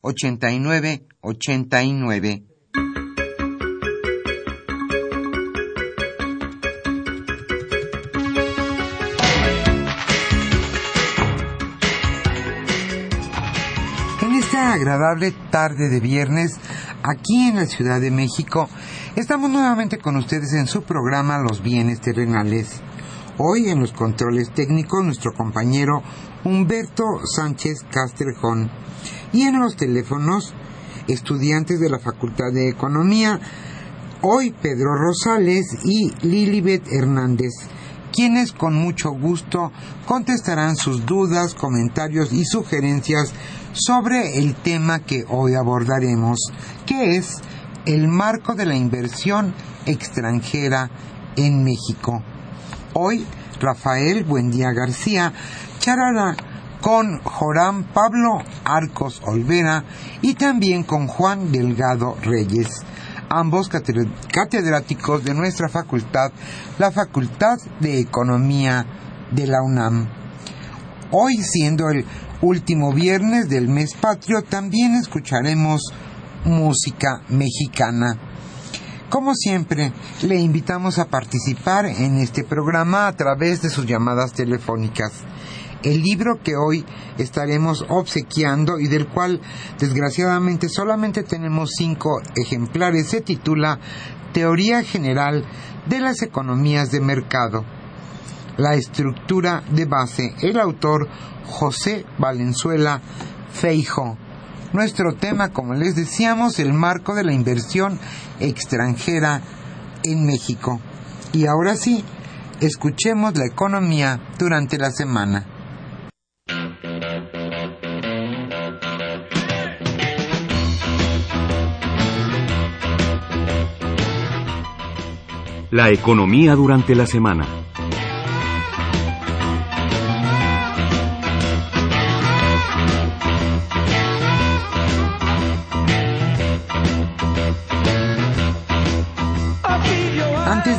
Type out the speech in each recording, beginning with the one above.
89 89. En esta agradable tarde de viernes, aquí en la Ciudad de México, estamos nuevamente con ustedes en su programa Los Bienes Terrenales. Hoy en los controles técnicos nuestro compañero Humberto Sánchez Castrejón y en los teléfonos estudiantes de la Facultad de Economía, hoy Pedro Rosales y Lilibet Hernández, quienes con mucho gusto contestarán sus dudas, comentarios y sugerencias sobre el tema que hoy abordaremos, que es el marco de la inversión extranjera en México. Hoy, Rafael Buendía García charlará con Joram Pablo Arcos Olvera y también con Juan Delgado Reyes, ambos catedráticos de nuestra facultad, la Facultad de Economía de la UNAM. Hoy, siendo el último viernes del mes patrio, también escucharemos música mexicana. Como siempre, le invitamos a participar en este programa a través de sus llamadas telefónicas. El libro que hoy estaremos obsequiando y del cual desgraciadamente solamente tenemos cinco ejemplares se titula Teoría General de las Economías de Mercado. La estructura de base, el autor José Valenzuela Feijo. Nuestro tema, como les decíamos, el marco de la inversión extranjera en México. Y ahora sí, escuchemos la economía durante la semana. La economía durante la semana.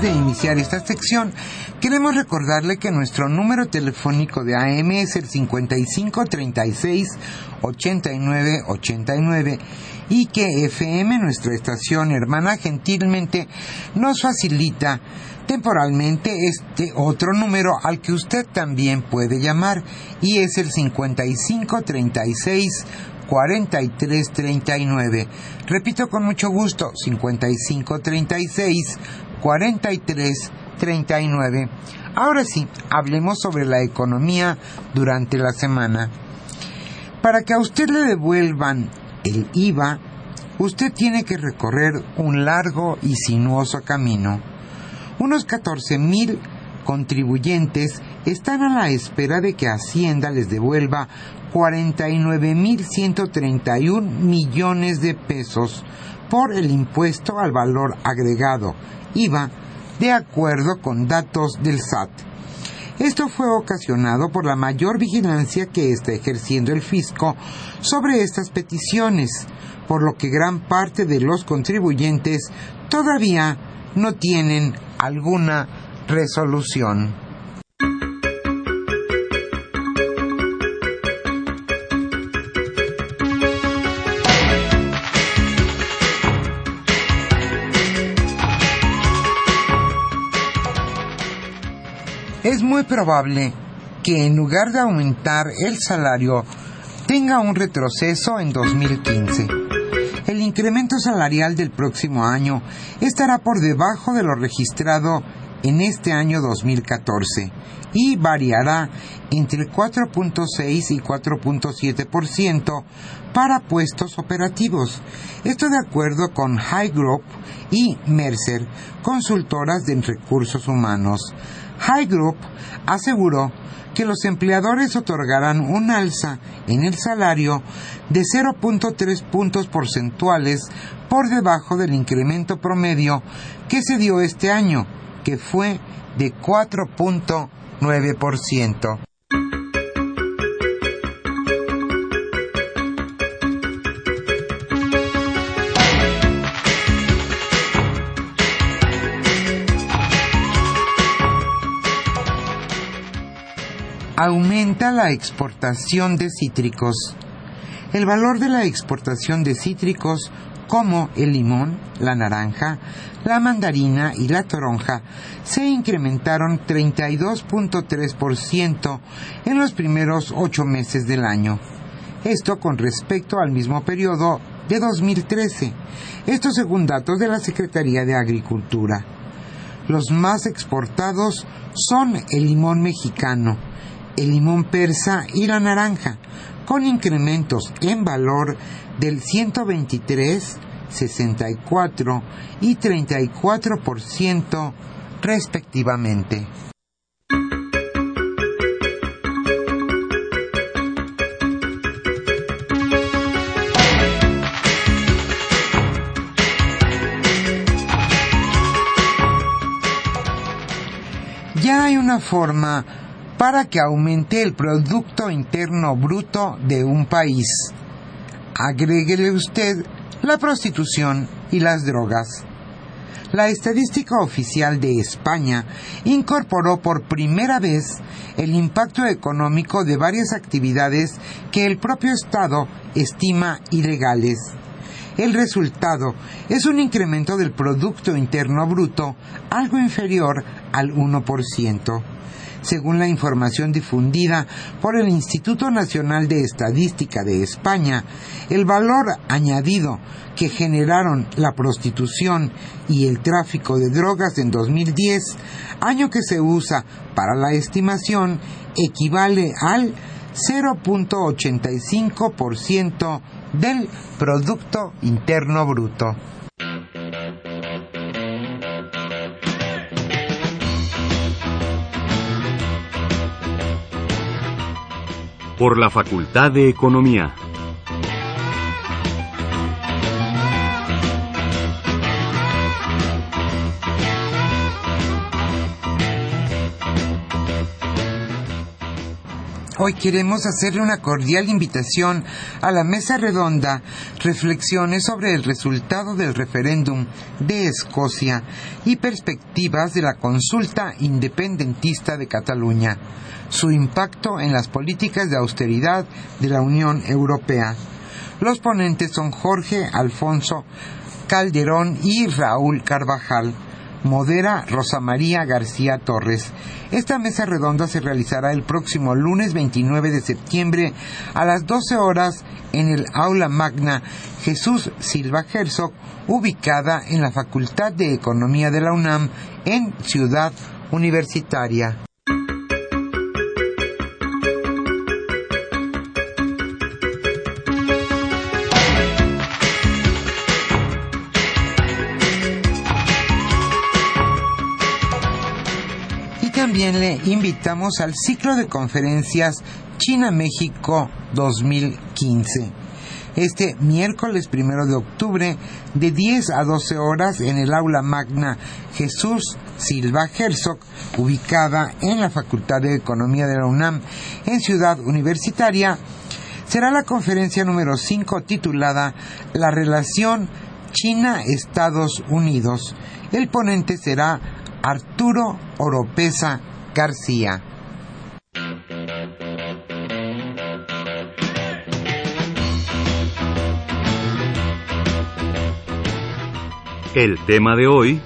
De iniciar esta sección, queremos recordarle que nuestro número telefónico de AM es el 5536 8989 y que FM, nuestra estación hermana, gentilmente nos facilita temporalmente este otro número al que usted también puede llamar y es el 5536 4339. Repito con mucho gusto, 5536 4339. Ahora sí, hablemos sobre la economía durante la semana. Para que a usted le devuelvan el IVA, usted tiene que recorrer un largo y sinuoso camino. Unos 14 mil contribuyentes están a la espera de que Hacienda les devuelva 49.131 millones de pesos por el impuesto al valor agregado, IVA, de acuerdo con datos del SAT. Esto fue ocasionado por la mayor vigilancia que está ejerciendo el fisco sobre estas peticiones, por lo que gran parte de los contribuyentes todavía no tienen alguna resolución. Es muy probable que en lugar de aumentar el salario tenga un retroceso en 2015. El incremento salarial del próximo año estará por debajo de lo registrado en este año 2014 y variará entre 4.6 y 4.7% para puestos operativos. Esto de acuerdo con High Group y Mercer, consultoras de recursos humanos. High Group aseguró que los empleadores otorgarán un alza en el salario de 0.3 puntos porcentuales por debajo del incremento promedio que se dio este año, que fue de 4.9%. aumenta la exportación de cítricos. El valor de la exportación de cítricos como el limón, la naranja, la mandarina y la toronja se incrementaron 32.3% en los primeros ocho meses del año. Esto con respecto al mismo periodo de 2013. Esto según datos de la Secretaría de Agricultura. Los más exportados son el limón mexicano, el limón persa y la naranja, con incrementos en valor del 123, 64 y 34% respectivamente. Ya hay una forma para que aumente el Producto Interno Bruto de un país. Agréguele usted la prostitución y las drogas. La estadística oficial de España incorporó por primera vez el impacto económico de varias actividades que el propio Estado estima ilegales. El resultado es un incremento del Producto Interno Bruto algo inferior al 1% según la información difundida por el Instituto Nacional de Estadística de España, el valor añadido que generaron la prostitución y el tráfico de drogas en 2010, año que se usa para la estimación, equivale al 0.85% del Producto Interno Bruto. Por la Facultad de Economía. Hoy queremos hacerle una cordial invitación a la mesa redonda, reflexiones sobre el resultado del referéndum de Escocia y perspectivas de la consulta independentista de Cataluña, su impacto en las políticas de austeridad de la Unión Europea. Los ponentes son Jorge Alfonso Calderón y Raúl Carvajal. Modera Rosa María García Torres. Esta mesa redonda se realizará el próximo lunes 29 de septiembre a las 12 horas en el aula magna Jesús Silva Herzog, ubicada en la Facultad de Economía de la UNAM en Ciudad Universitaria. También le invitamos al ciclo de conferencias China-México 2015. Este miércoles primero de octubre, de 10 a 12 horas, en el aula magna Jesús Silva Herzog, ubicada en la Facultad de Economía de la UNAM, en Ciudad Universitaria, será la conferencia número 5 titulada La relación China-Estados Unidos. El ponente será Arturo Oropesa García. El tema de hoy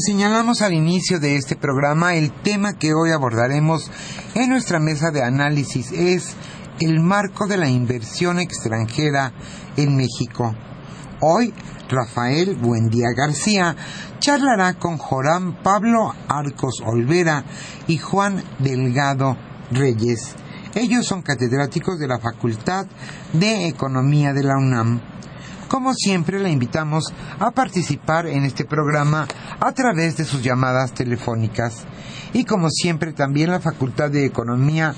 señalamos al inicio de este programa, el tema que hoy abordaremos en nuestra mesa de análisis es el marco de la inversión extranjera en México. Hoy, Rafael Buendía García charlará con Joram Pablo Arcos Olvera y Juan Delgado Reyes. Ellos son catedráticos de la Facultad de Economía de la UNAM. Como siempre, la invitamos a participar en este programa a través de sus llamadas telefónicas. Y como siempre, también la Facultad de Economía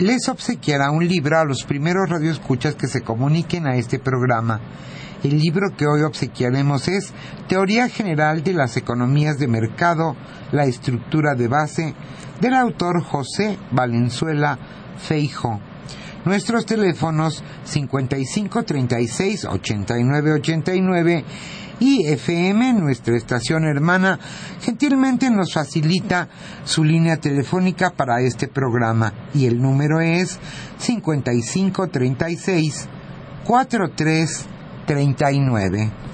les obsequiará un libro a los primeros radioescuchas que se comuniquen a este programa. El libro que hoy obsequiaremos es Teoría General de las Economías de Mercado, la estructura de base, del autor José Valenzuela Feijo. Nuestros teléfonos 5536 8989 y FM, nuestra estación hermana, gentilmente nos facilita su línea telefónica para este programa y el número es 5536 4339. Usted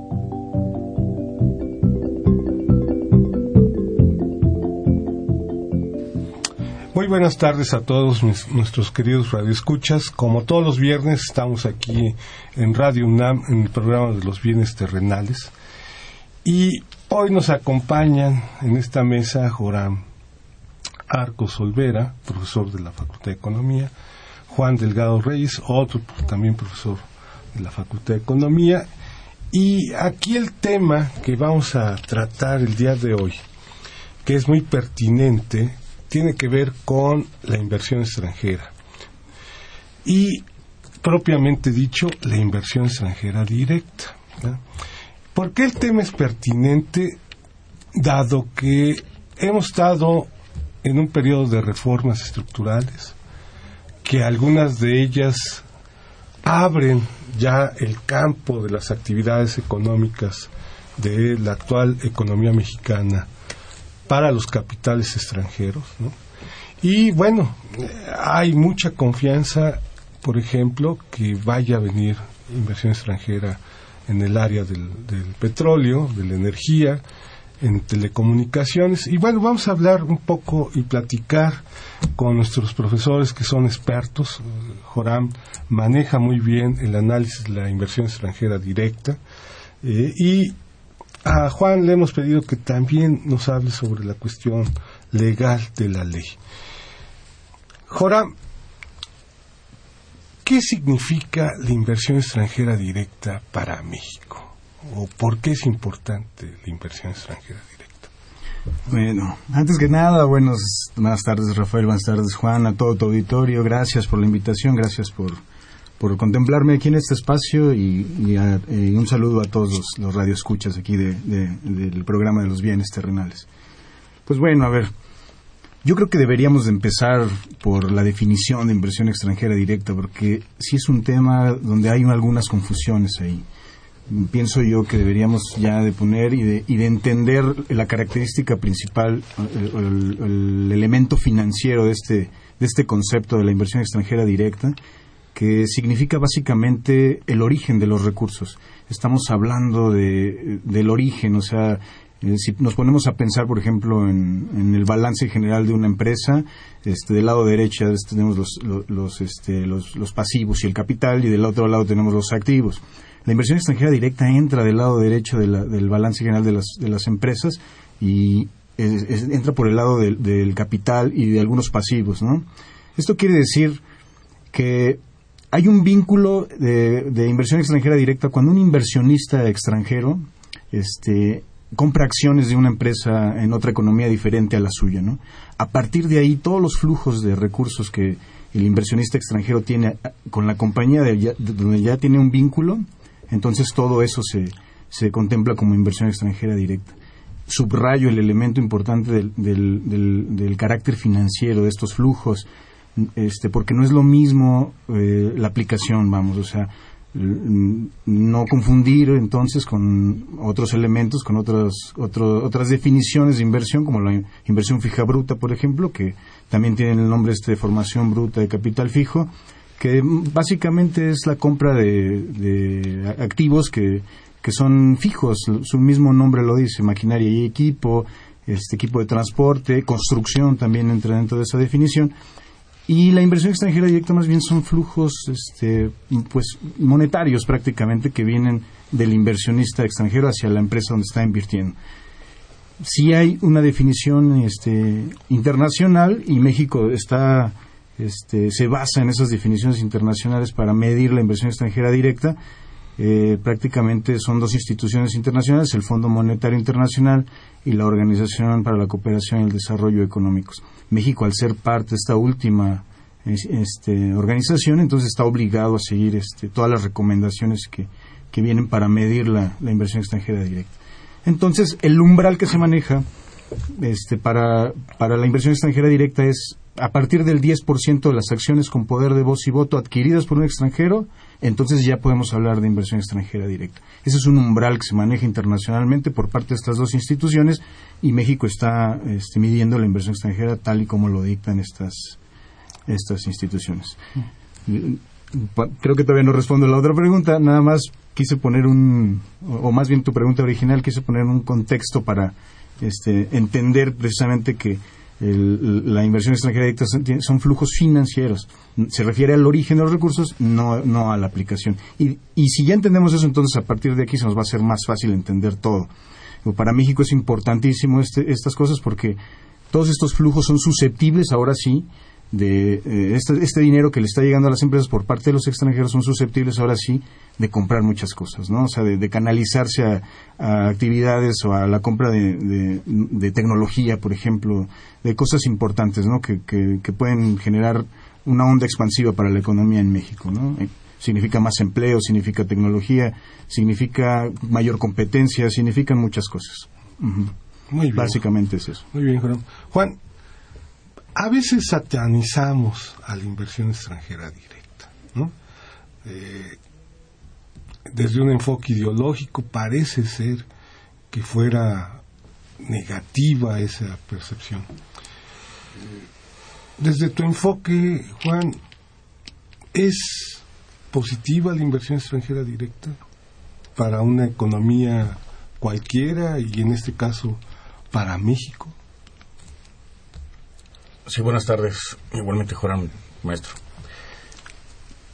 Muy buenas tardes a todos nuestros queridos radioescuchas. Como todos los viernes estamos aquí en Radio UNAM en el programa de los bienes terrenales. Y hoy nos acompañan en esta mesa Joram Arcos Olvera, profesor de la Facultad de Economía, Juan Delgado Reyes, otro también profesor de la Facultad de Economía. Y aquí el tema que vamos a tratar el día de hoy, que es muy pertinente, tiene que ver con la inversión extranjera. Y propiamente dicho, la inversión extranjera directa. ¿Por qué el tema es pertinente? Dado que hemos estado en un periodo de reformas estructurales, que algunas de ellas abren ya el campo de las actividades económicas de la actual economía mexicana para los capitales extranjeros. ¿no? Y bueno, hay mucha confianza, por ejemplo, que vaya a venir inversión extranjera en el área del, petróleo, de la energía, en telecomunicaciones. Y bueno, vamos a hablar un poco y platicar con nuestros profesores que son expertos, Joram maneja muy bien el análisis de la inversión extranjera directa eh, y a Juan le hemos pedido que también nos hable sobre la cuestión legal de la ley. Joram, ¿qué significa la inversión extranjera directa para México? ¿O por qué es importante la inversión extranjera directa? Bueno, antes que nada, buenos, buenas tardes Rafael, buenas tardes Juan, a todo tu auditorio, gracias por la invitación, gracias por, por contemplarme aquí en este espacio y, un saludo a todos los, los radioescuchas aquí del programa de los bienes terrenales. Pues bueno, a ver, yo creo que deberíamos de empezar por la definición de inversión extranjera directa, porque sí es un tema donde hay algunas confusiones ahí. Pienso yo que deberíamos ya de poner y de, y de entender la característica principal, el, el, elemento financiero de este, de este concepto de la inversión extranjera directa, que significa básicamente el origen de los recursos. Estamos hablando de, del origen, o sea, eh, si nos ponemos a pensar, por ejemplo, en, el balance general de una empresa, este, del lado derecho tenemos los, este, los, los, pasivos y el capital, y del otro lado tenemos los activos. La inversión extranjera directa entra del lado derecho del balance general de las, de las empresas y entra por el lado del capital y de algunos pasivos. ¿no? Esto quiere decir que hay un vínculo de, inversión extranjera directa cuando un inversionista extranjero este, compra acciones de una empresa en otra economía diferente a la suya, ¿no? A partir de ahí, todos los flujos de recursos que el inversionista extranjero tiene con la compañía de, donde ya tiene un vínculo, entonces todo eso se, se contempla como inversión extranjera directa. Subrayo el elemento importante del, del, del, carácter financiero de estos flujos, este, porque no es lo mismo eh, la aplicación, vamos, o sea, no confundir entonces con otros elementos, con otras, otras definiciones de inversión, como la inversión fija bruta, por ejemplo, que también tienen el nombre este de formación bruta de capital fijo, que básicamente es la compra de, activos que, que son fijos, su mismo nombre lo dice, maquinaria y equipo, este equipo de transporte, construcción también entra dentro de esa definición, y la inversión extranjera directa más bien son flujos este, pues, monetarios prácticamente que vienen del inversionista extranjero hacia la empresa donde está invirtiendo. Sí hay una definición este, internacional y México está, este, se basa en esas definiciones internacionales para medir la inversión extranjera directa. Eh, prácticamente son dos instituciones internacionales, el Fondo Monetario Internacional y la Organización para la Cooperación y el Desarrollo Económicos. México, al ser parte de esta última este, organización, entonces está obligado a seguir este, todas las recomendaciones que, que vienen para medir la, inversión extranjera directa. Entonces, el umbral que se maneja este, para, para la inversión extranjera directa es a partir del 10% de las acciones con poder de voz y voto adquiridas por un extranjero, entonces ya podemos hablar de inversión extranjera directa. Ese es un umbral que se maneja internacionalmente por parte de estas dos instituciones y México está este, midiendo la inversión extranjera tal y como lo dictan estas, estas instituciones. Creo que todavía no respondo a la otra pregunta, nada más quise poner un, o más bien tu pregunta original, quise poner un contexto para este, entender precisamente que la inversión extranjera directa son, flujos financieros. Se refiere al origen de los recursos, no, no a la aplicación. Y, y si ya entendemos eso, entonces a partir de aquí se nos va a hacer más fácil entender todo. Para México es importantísimo este, estas cosas porque todos estos flujos son susceptibles, ahora sí, de eh, este, este, dinero que le está llegando a las empresas por parte de los extranjeros son susceptibles ahora sí de comprar muchas cosas, ¿no? O sea, de, canalizarse a, actividades o a la compra de, de, tecnología, por ejemplo, de cosas importantes, ¿no? Que, que, pueden generar una onda expansiva para la economía en México, ¿no? Eh, significa más empleo, significa tecnología, significa mayor competencia, significan muchas cosas. Muy bien. Básicamente es eso. Muy bien, Juan. Juan, a veces satanizamos a la inversión extranjera directa, ¿no? Eh, desde un enfoque ideológico parece ser que fuera negativa esa percepción. Desde tu enfoque, Juan, ¿es positiva la inversión extranjera directa para una economía cualquiera y en este caso para México? Sí, buenas tardes. Igualmente, Joran, maestro.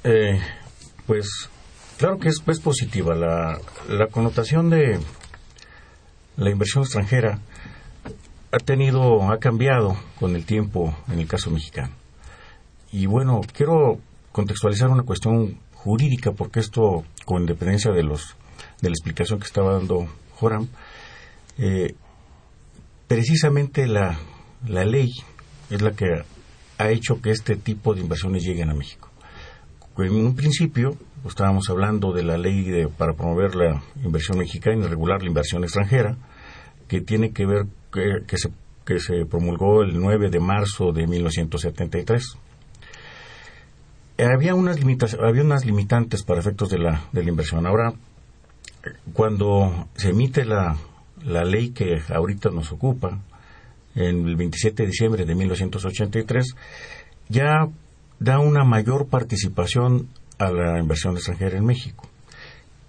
Eh, pues claro que es, es positiva. La, la connotación de la inversión extranjera ha tenido, ha cambiado con el tiempo en el caso mexicano. Y bueno, quiero contextualizar una cuestión jurídica porque esto, con independencia de los de la explicación que estaba dando Joram, eh, precisamente la, la ley es la que ha hecho que este tipo de inversiones lleguen a México. En un principio, pues, estábamos hablando de la ley de, para promover la inversión mexicana y regular la inversión extranjera, que tiene que ver que, que, se, que se promulgó el 9 de marzo de 1973. Había unas, había unas limitantes para efectos de la, de la inversión. Ahora, cuando se emite la, la ley que ahorita nos ocupa, en el 27 de diciembre de 1983, ya da una mayor participación a la inversión extranjera en México.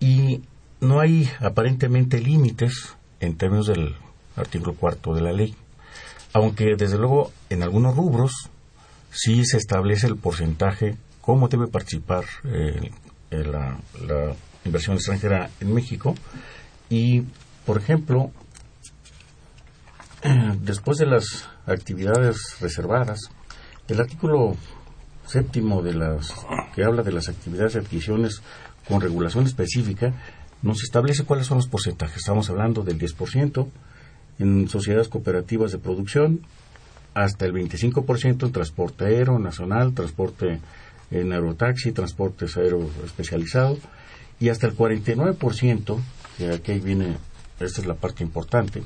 Y no hay aparentemente límites en términos del artículo cuarto de la ley. Aunque desde luego en algunos rubros sí se establece el porcentaje, cómo debe participar eh, la, la inversión extranjera en México. Y, por ejemplo, después de las actividades reservadas, el artículo séptimo de las que habla de las actividades de adquisiciones con regulación específica nos establece cuáles son los porcentajes. Estamos hablando del 10% en sociedades cooperativas de producción, hasta el 25% en transporte aéreo nacional, transporte en aerotaxi, transportes aéreo especializado, y hasta el 49%, que aquí viene, esta es la parte importante,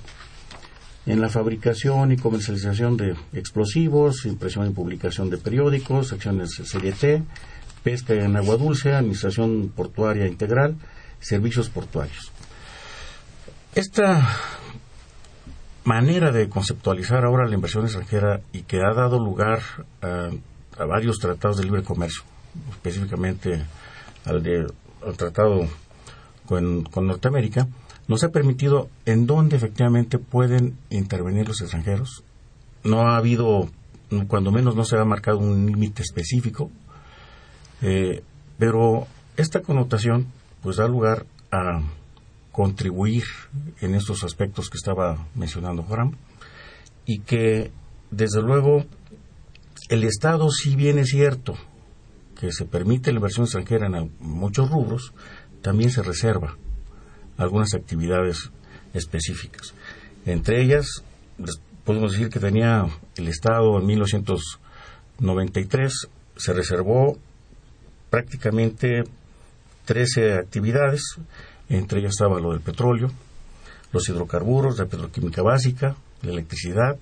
en la fabricación y comercialización de explosivos, impresión y publicación de periódicos, acciones CDT, pesca en agua dulce, administración portuaria integral, servicios portuarios. Esta manera de conceptualizar ahora la inversión extranjera y que ha dado lugar a, varios tratados de libre comercio, específicamente al, de, al tratado con Norteamérica, nos ha permitido en dónde efectivamente pueden intervenir los extranjeros. No ha habido, cuando menos no se ha marcado un límite específico, eh, pero esta connotación pues da lugar a contribuir en estos aspectos que estaba mencionando Joram y que desde luego el Estado si bien es cierto que se permite la inversión extranjera en muchos rubros, también se reserva algunas actividades específicas. Entre ellas, podemos decir que tenía el Estado en 1993, se reservó prácticamente 13 actividades, entre ellas estaba lo del petróleo, los hidrocarburos, la petroquímica básica, la electricidad,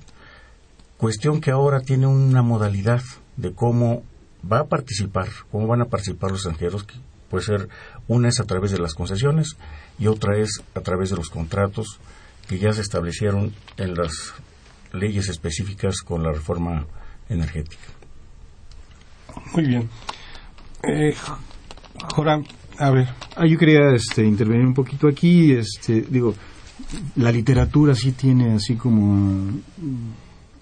cuestión que ahora tiene una modalidad de cómo va a participar, cómo van a participar los extranjeros, puede ser una es a través de las concesiones y otra es a través de los contratos que ya se establecieron en las leyes específicas con la reforma energética. Muy bien. Eh, Joram, a ver. Ah, yo quería este, intervenir un poquito aquí. Este, digo, la literatura sí tiene así como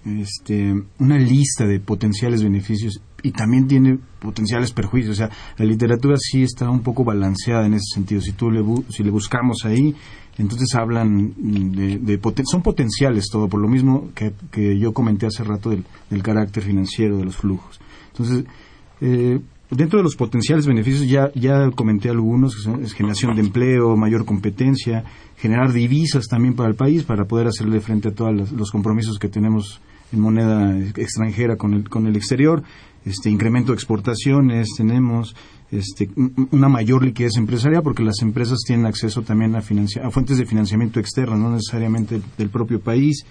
este, una lista de potenciales beneficios y también tiene potenciales perjuicios. O sea, la literatura sí está un poco balanceada en ese sentido. Si tú le, si le buscamos ahí, entonces hablan de, son potenciales todo, por lo mismo que, que yo comenté hace rato del, carácter financiero de los flujos. Entonces, eh, dentro de los potenciales beneficios ya, ya comenté algunos, son generación de empleo, mayor competencia, generar divisas también para el país para poder hacerle frente a todos los compromisos que tenemos en moneda extranjera con el, con el exterior, este incremento de exportaciones, tenemos este, una mayor liquidez empresarial porque las empresas tienen acceso también a, a fuentes de financiamiento externo, no necesariamente del propio país.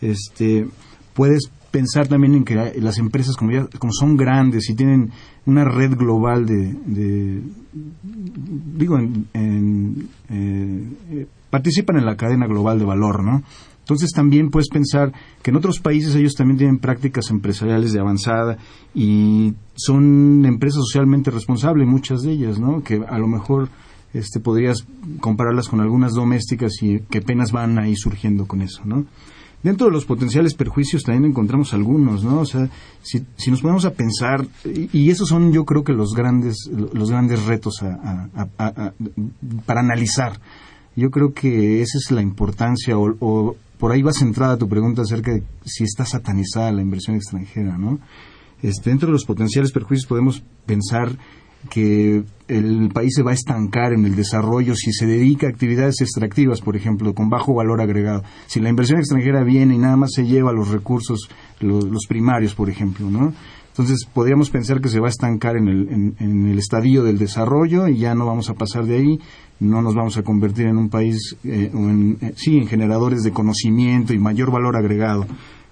Este, puedes pensar también en que las empresas como, ya, como son grandes y tienen una red global de, digo, en, eh, participan en la cadena global de valor, ¿no? Entonces también puedes pensar que en otros países ellos también tienen prácticas empresariales de avanzada y son empresas socialmente responsables, muchas de ellas, ¿no? Que a lo mejor este, podrías compararlas con algunas domésticas y que apenas van ahí surgiendo con eso, ¿no? dentro de los potenciales perjuicios también encontramos algunos, ¿no? O sea, si, si nos ponemos a pensar, y, esos son yo creo que los grandes, los grandes retos para analizar. Yo creo que esa es la importancia, o, por ahí va centrada tu pregunta acerca de si está satanizada la inversión extranjera, ¿no? Este, dentro de los potenciales perjuicios podemos pensar que el país se va a estancar en el desarrollo si se dedica a actividades extractivas, por ejemplo, con bajo valor agregado. Si la inversión extranjera viene y nada más se lleva los recursos, los, primarios, por ejemplo, ¿no? Entonces podríamos pensar que se va a estancar en el, en, el estadio del desarrollo y ya no vamos a pasar de ahí, no nos vamos a convertir en un país, eh, eh, sí, en generadores de conocimiento y mayor valor agregado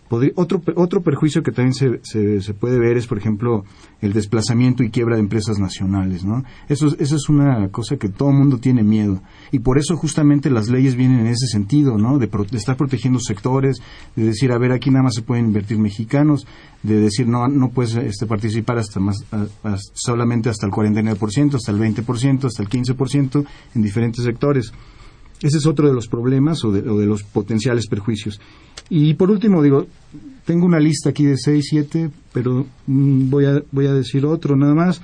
otro, otro perjuicio que también se, se, puede ver es, por ejemplo, el desplazamiento y quiebra de empresas nacionales, ¿no? Eso, eso es una cosa que todo el mundo tiene miedo. Y por eso justamente las leyes vienen en ese sentido, ¿no? De, estar protegiendo sectores, de decir, a ver, aquí nada más se pueden invertir mexicanos, de decir, no, no puedes este, participar hasta más, solamente hasta el 49%, hasta el 20%, hasta el 15% en diferentes sectores. Ese es otro de los problemas o de, los potenciales perjuicios. Y por último, digo, tengo una lista aquí de seis, siete, pero mm, voy, a, voy a decir otro nada más.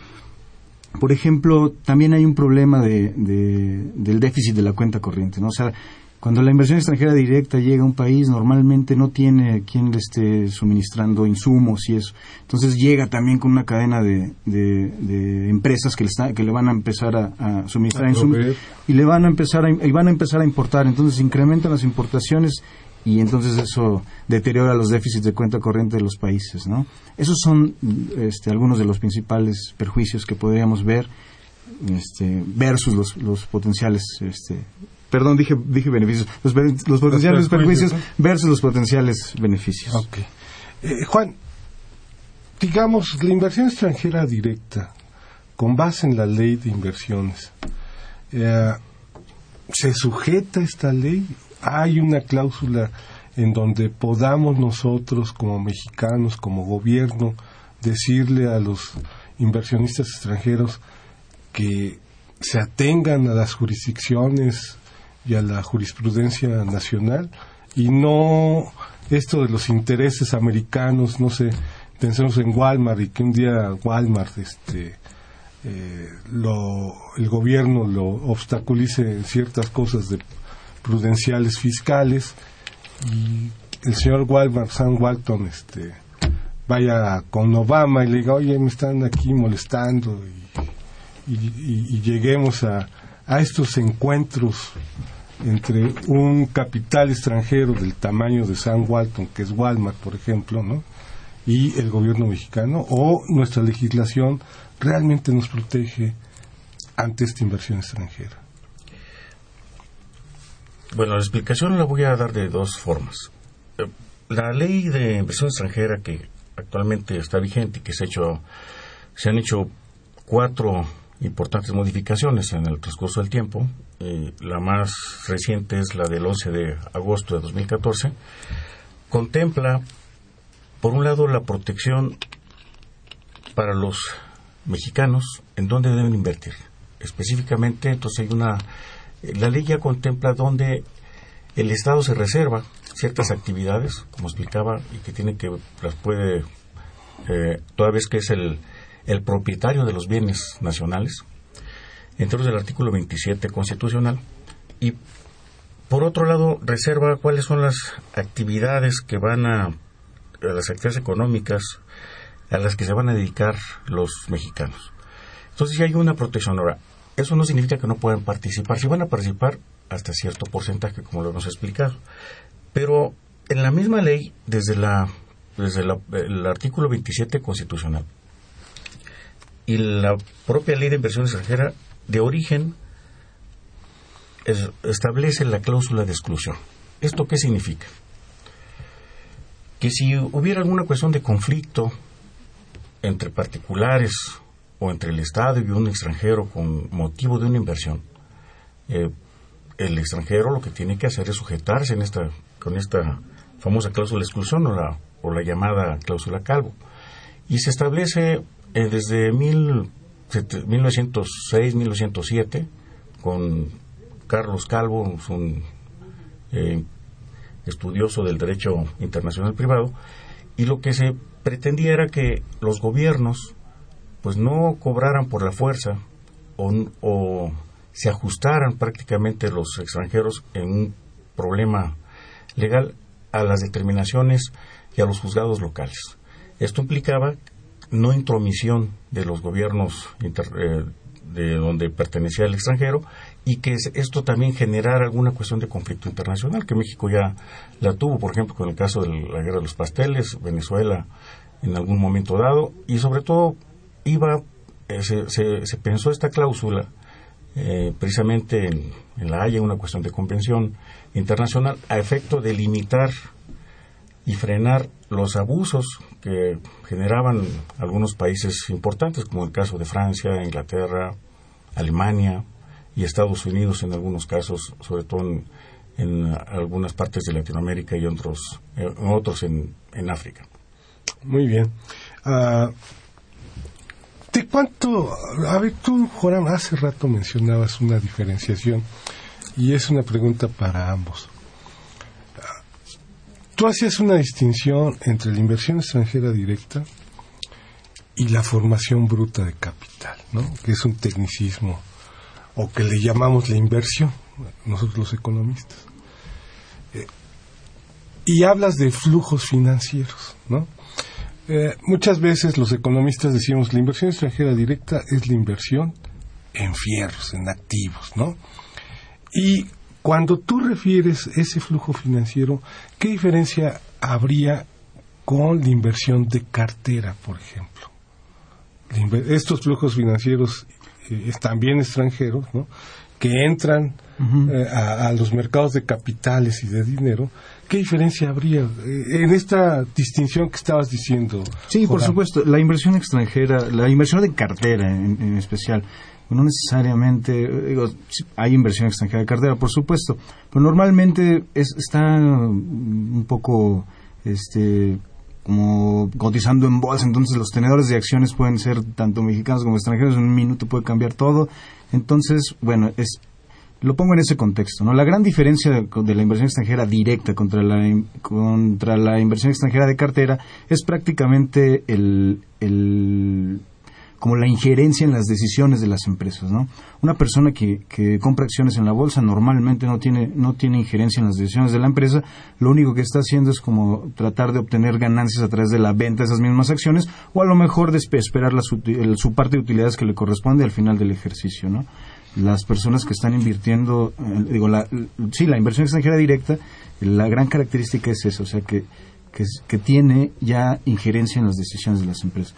Por ejemplo, también hay un problema de, del déficit de la cuenta corriente, ¿no? O sea, cuando la inversión extranjera directa llega a un país, normalmente no tiene quien le esté suministrando insumos y eso. Entonces llega también con una cadena de, de, empresas que le, que le van a empezar a, suministrar insumos y le van a empezar a, y van a empezar a importar. Entonces incrementan las importaciones y entonces eso deteriora los déficits de cuenta corriente de los países, ¿no? Esos son este, algunos de los principales perjuicios que podríamos ver este, versus los, los potenciales este, Perdón, dije, dije beneficios. Los, potenciales perjuicios versus los potenciales beneficios. Ok. Eh, Juan, digamos, la inversión extranjera directa, con base en la ley de inversiones, eh, ¿se sujeta a esta ley? ¿Hay una cláusula en donde podamos nosotros, como mexicanos, como gobierno, decirle a los inversionistas extranjeros que se atengan a las jurisdicciones y a la jurisprudencia nacional. Y no esto de los intereses americanos, no sé, pensemos en Walmart y que un día Walmart este eh, lo, el gobierno lo obstaculice en ciertas cosas de prudenciales fiscales y el señor Walmart, Sam Walton, este, vaya con Obama y le diga, oye, me están aquí molestando y, y lleguemos a, a estos encuentros entre un capital extranjero del tamaño de San Walton, que es Walmart, por ejemplo, ¿no? y el gobierno mexicano, o nuestra legislación realmente nos protege ante esta inversión extranjera. Bueno, la explicación la voy a dar de dos formas. Eh, la ley de inversión extranjera que actualmente está vigente y que se, ha hecho, se han hecho cuatro importantes modificaciones en el transcurso del tiempo. Eh, la más reciente es la del 11 de agosto de 2014. Contempla, por un lado, la protección para los mexicanos en dónde deben invertir. Específicamente, entonces hay una. La ley ya contempla dónde el Estado se reserva ciertas actividades, como explicaba, y que tiene que las puede, eh, toda vez que es el, el propietario de los bienes nacionales, dentro del artículo 27 constitucional, y por otro lado reserva cuáles son las actividades que van a, las actividades económicas a las que se van a dedicar los mexicanos. Entonces ya hay una protección. Ahora, eso no significa que no puedan participar. Si van a participar hasta cierto porcentaje, como lo hemos explicado. Pero en la misma ley, desde, la, desde el artículo 27 constitucional, y la propia ley de inversión extranjera de origen establece la cláusula de exclusión. ¿Esto qué significa? Que si hubiera alguna cuestión de conflicto entre particulares o entre el Estado y un extranjero con motivo de una inversión, eh, el extranjero lo que tiene que hacer es sujetarse en esta, con esta famosa cláusula de exclusión o la, o la llamada cláusula calvo. Y se establece eh, desde 1906-1907, con Carlos Calvo, un eh, estudioso del derecho internacional privado, y lo que se pretendía era que los gobiernos pues no cobraran por la fuerza o, se ajustaran prácticamente los extranjeros en un problema legal a las determinaciones y a los juzgados locales. Esto implicaba no intromisión de los gobiernos eh, de donde pertenecía el extranjero y que esto también generara alguna cuestión de conflicto internacional, que México ya la tuvo, por ejemplo, con el caso de la guerra de los pasteles, Venezuela en algún momento dado, y sobre todo iba, eh, se, pensó esta cláusula eh, precisamente en, en, la Haya, una cuestión de convención internacional, a efecto de limitar y frenar los abusos que generaban algunos países importantes, como el caso de Francia, Inglaterra, Alemania y Estados Unidos en algunos casos, sobre todo en, algunas partes de Latinoamérica y otros, eh, otros en, África. Muy bien. Ah, ¿De cuánto? A ver, tú, Joran, hace rato mencionabas una diferenciación y es una pregunta para ambos. Tú hacías una distinción entre la inversión extranjera directa y la formación bruta de capital, ¿no? Que es un tecnicismo o que le llamamos la inversión, nosotros los economistas. Eh, y hablas de flujos financieros, ¿no? Eh, muchas veces los economistas decimos la inversión extranjera directa es la inversión en fierros, en activos, ¿no? Y cuando tú refieres ese flujo financiero, ¿qué diferencia habría con la inversión de cartera, por ejemplo? Estos flujos financieros eh, también extranjeros, ¿no? que entran eh, a, los mercados de capitales y de dinero, ¿qué diferencia habría eh, en esta distinción que estabas diciendo? Sí, por supuesto. La inversión extranjera, la inversión de cartera en especial, no necesariamente, hay inversión extranjera de cartera, por supuesto, pero normalmente está un poco, este, como cotizando en bolsa, entonces los tenedores de acciones pueden ser tanto mexicanos como extranjeros, en un minuto puede cambiar todo, entonces, bueno, es, lo pongo en ese contexto, ¿no? La gran diferencia de, la inversión extranjera directa contra la, contra la inversión extranjera de cartera es prácticamente el como la injerencia en las decisiones de las empresas, ¿no? Una persona que, que, compra acciones en la bolsa normalmente no tiene, no tiene injerencia en las decisiones de la empresa, lo único que está haciendo es como tratar de obtener ganancias a través de la venta de esas mismas acciones o a lo mejor esperar la, su, parte de utilidades que le corresponde al final del ejercicio, ¿no? Las personas que están invirtiendo, eh, digo, sí, la inversión extranjera directa, la gran característica es eso, o sea, que, que tiene ya injerencia en las decisiones de las empresas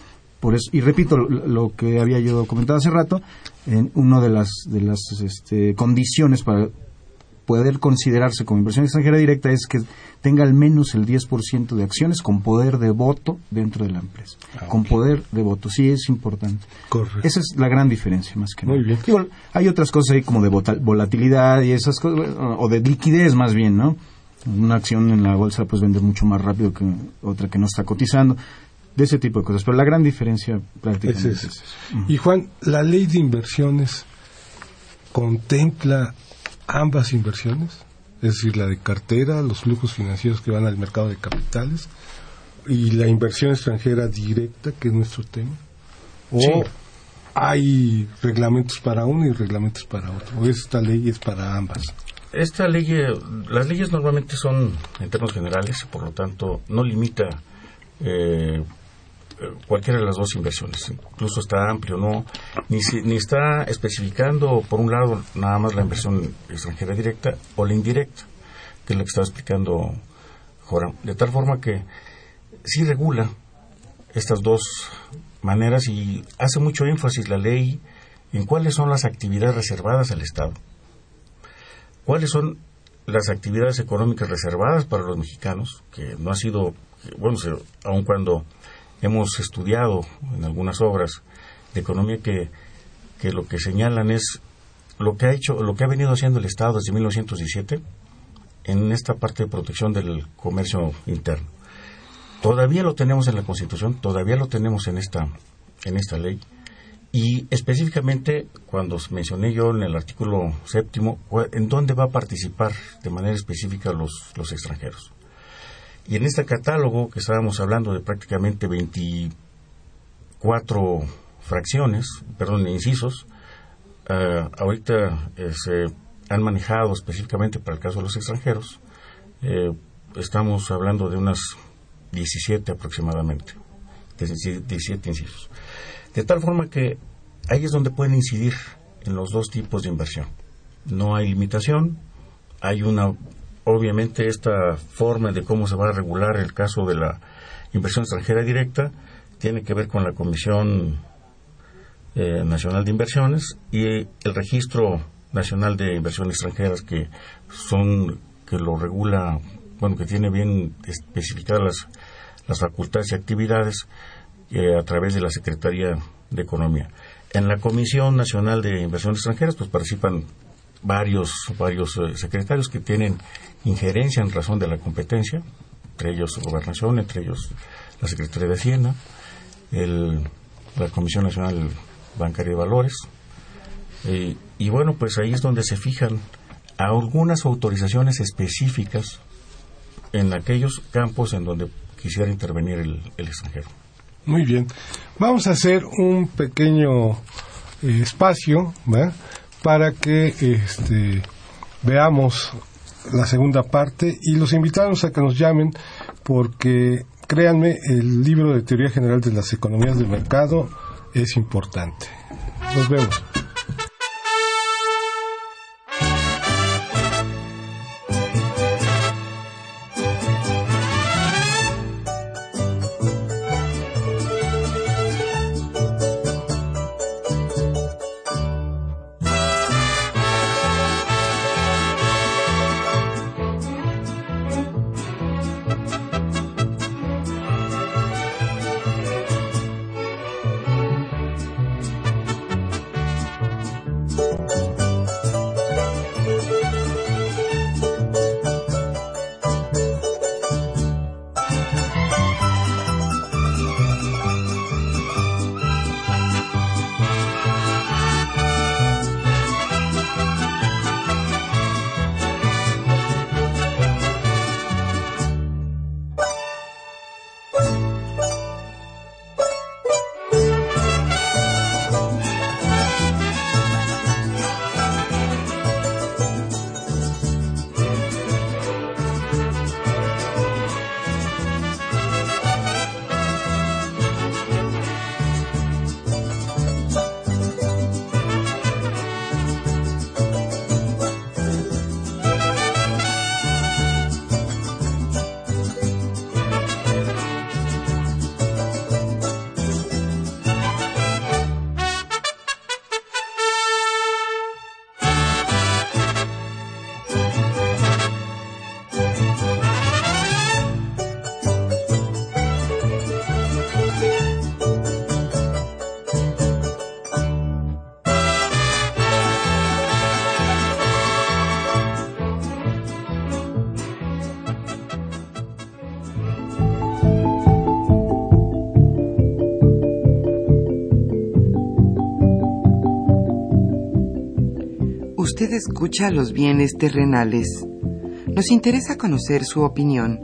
y repito lo, que había yo comentado hace rato, en una de las, de las este, condiciones para poder considerarse como inversión extranjera directa es que tenga al menos el 10% de acciones con poder de voto dentro de la empresa. Ah, con poder de voto, sí es importante. Esa es la gran diferencia, más que Muy nada. Bien. hay otras cosas ahí como de volatilidad y esas cosas, o de liquidez más bien, ¿no? Una acción en la bolsa pues vende mucho más rápido que otra que no está cotizando de ese tipo de cosas. Pero la gran diferencia prácticamente es, Y Juan, ¿la ley de inversiones contempla ambas inversiones? Es decir, la de cartera, los flujos financieros que van al mercado de capitales y la inversión extranjera directa, que es nuestro tema. ¿O hay reglamentos para uno y reglamentos para otro? ¿O esta ley es para ambas? Esta ley, eh, las leyes normalmente son en términos generales por lo tanto no limita eh, cualquiera de las dos inversiones. Incluso está amplio, no ni, ni está especificando, por un lado, nada más la inversión extranjera directa o la indirecta, que es lo que estaba explicando Joram. De tal forma que sí regula estas dos maneras y hace mucho énfasis la ley en cuáles son las actividades reservadas al Estado. ¿Cuáles son las actividades económicas reservadas para los mexicanos? Que no ha sido, bueno, aun cuando hemos estudiado en algunas obras de economía que, que lo que señalan es lo que ha hecho, lo que ha venido haciendo el Estado desde 1917 en esta parte de protección del comercio interno. Todavía lo tenemos en la Constitución, todavía lo tenemos en esta, en esta ley, Y específicamente, cuando mencioné yo en el artículo séptimo, ¿en dónde va a participar de manera específica los, los extranjeros? Y en este catálogo, que estábamos hablando de prácticamente 24 fracciones, perdón, incisos, eh, ahorita eh, se han manejado específicamente para el caso de los extranjeros, eh, estamos hablando de unas 17 aproximadamente, 17 incisos. De tal forma que ahí es donde pueden incidir en los dos tipos de inversión. No hay limitación, hay una, obviamente esta forma de cómo se va a regular el caso de la inversión extranjera directa tiene que ver con la Comisión eh, Nacional de Inversiones y el Registro Nacional de Inversiones Extranjeras que son que lo regula, bueno, que tiene bien especificadas las, las facultades y actividades eh, a través de la Secretaría de Economía. En la Comisión Nacional de Inversiones Extranjeras pues participan varios varios eh, secretarios que tienen injerencia en razón de la competencia, entre ellos Gobernación, entre ellos la Secretaría de Hacienda, la Comisión Nacional Bancaria de Valores. Eh, y bueno, pues ahí es donde se fijan algunas autorizaciones específicas en aquellos campos en donde quisiera intervenir el, extranjero. Muy bien. Vamos a hacer un pequeño eh, espacio para que este, veamos la segunda parte y los invitamos a que nos llamen porque créanme, el libro de Teoría General de las Economías del Mercado es importante. Nos vemos. Usted escucha los bienes terrenales. Nos interesa conocer su opinión.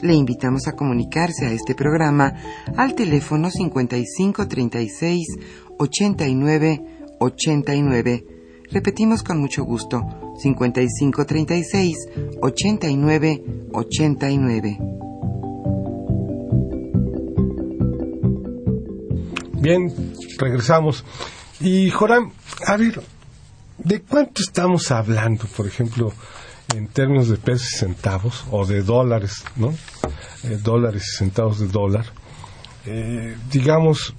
Le invitamos a comunicarse a este programa al teléfono 5536 89 89. Repetimos con mucho gusto, 5536 89 89. Bien, regresamos. Y Joram, a ver, ¿De cuánto estamos hablando, por ejemplo, en términos de pesos y centavos o de dólares, ¿no? Eh, dólares y centavos de dólar. Eh, digamos,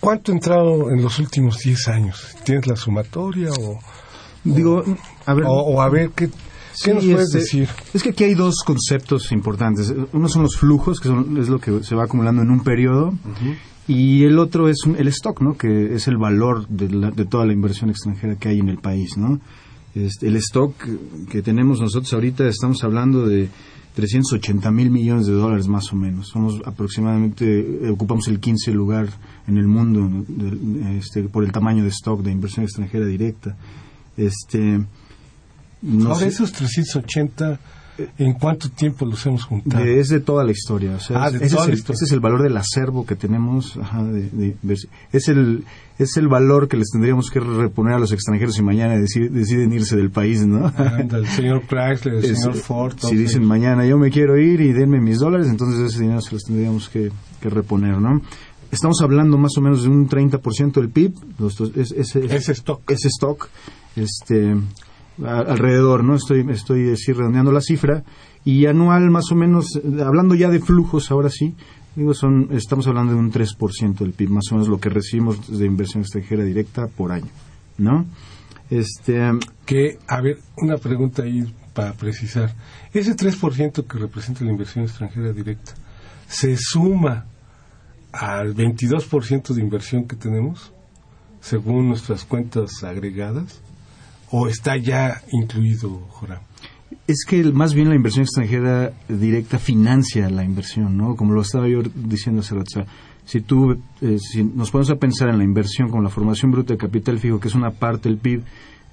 ¿cuánto ha entrado en los últimos 10 años? ¿Tienes la sumatoria o...? Digo, a ver... O, a ver, ¿qué, ¿qué nos puedes este, decir? Es que aquí hay dos conceptos importantes. Uno son los flujos, que es lo que se va acumulando en un periodo, y el otro es el stock, ¿no? Que es el valor de, de, toda la inversión extranjera que hay en el país, ¿no? Este, el stock que tenemos nosotros ahorita estamos hablando de 380 mil millones de dólares más o menos. Somos aproximadamente, eh, ocupamos el 15 lugar en el mundo de- este, por el tamaño de stock de inversión extranjera directa. Este, no Ahora, sé, esos 380, ¿en cuánto tiempo los hemos juntado? de- es de toda la historia. O sea, Ah, de ese, toda es la el, historia. ese es el valor del acervo que tenemos. ajá, de- es, el, es el valor que les tendríamos que reponer a los extranjeros si mañana deci- deciden irse del país, ¿no? El señor Chrysler, el Es- señor Ford. si dicen mañana yo me quiero ir y denme mis dólares, entonces ese dinero se los tendríamos que, que reponer, ¿no? Estamos hablando más o menos de un 30% del PIB, los es- Ese stock. ese stock, este, alrededor, ¿no? Estoy, estoy así redondeando la cifra y anual más o menos, eh, hablando ya de flujos ahora sí, digo, son, estamos hablando de un 3% del PIB, más o menos lo que recibimos de inversión extranjera directa por año, ¿no? Este, Que, a ver, una pregunta ahí para precisar. Ese 3% que representa la inversión extranjera directa, ¿se suma al 22% de inversión que tenemos, según nuestras cuentas agregadas? ¿O está ya incluido, Joram? Es que más bien la inversión extranjera directa financia la inversión, ¿no? Como lo estaba yo diciendo hace rato. O sea, si tú, eh, si nos ponemos a pensar en la inversión como la formación bruta de capital fijo, que es una parte del PIB,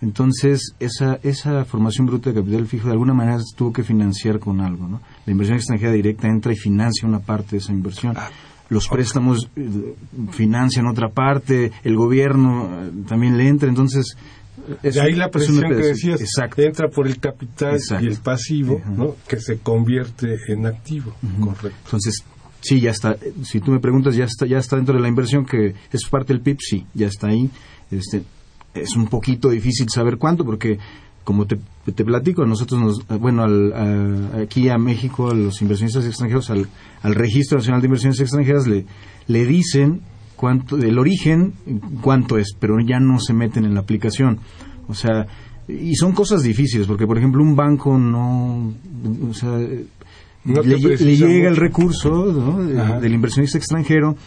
entonces esa, esa formación bruta de capital fijo de alguna manera se tuvo que financiar con algo, ¿no? La inversión extranjera directa entra y financia una parte de esa inversión. Los préstamos eh, financian otra parte, el gobierno eh, también le entra, entonces... es de ahí la es presión que decías, Exacto. entra por el capital Exacto. y el pasivo, Ajá. ¿no? que se convierte en activo. Correcto. Entonces, sí, ya está. Si tú me preguntas, ya está, ya está dentro de la inversión que es parte del PIB, sí, ya está ahí. Este, es un poquito difícil saber cuánto, porque como te, te platico, nosotros, nos, bueno, al- a- aquí a México, a los inversionistas extranjeros, al, al Registro Nacional de Inversiones Extranjeras, le, le dicen cuánto, el origen, cuánto es, pero ya no se meten en la aplicación. O sea, y son cosas difíciles, porque por ejemplo un banco no, o sea, No le, llega el recurso Ajá. del inversionista extranjero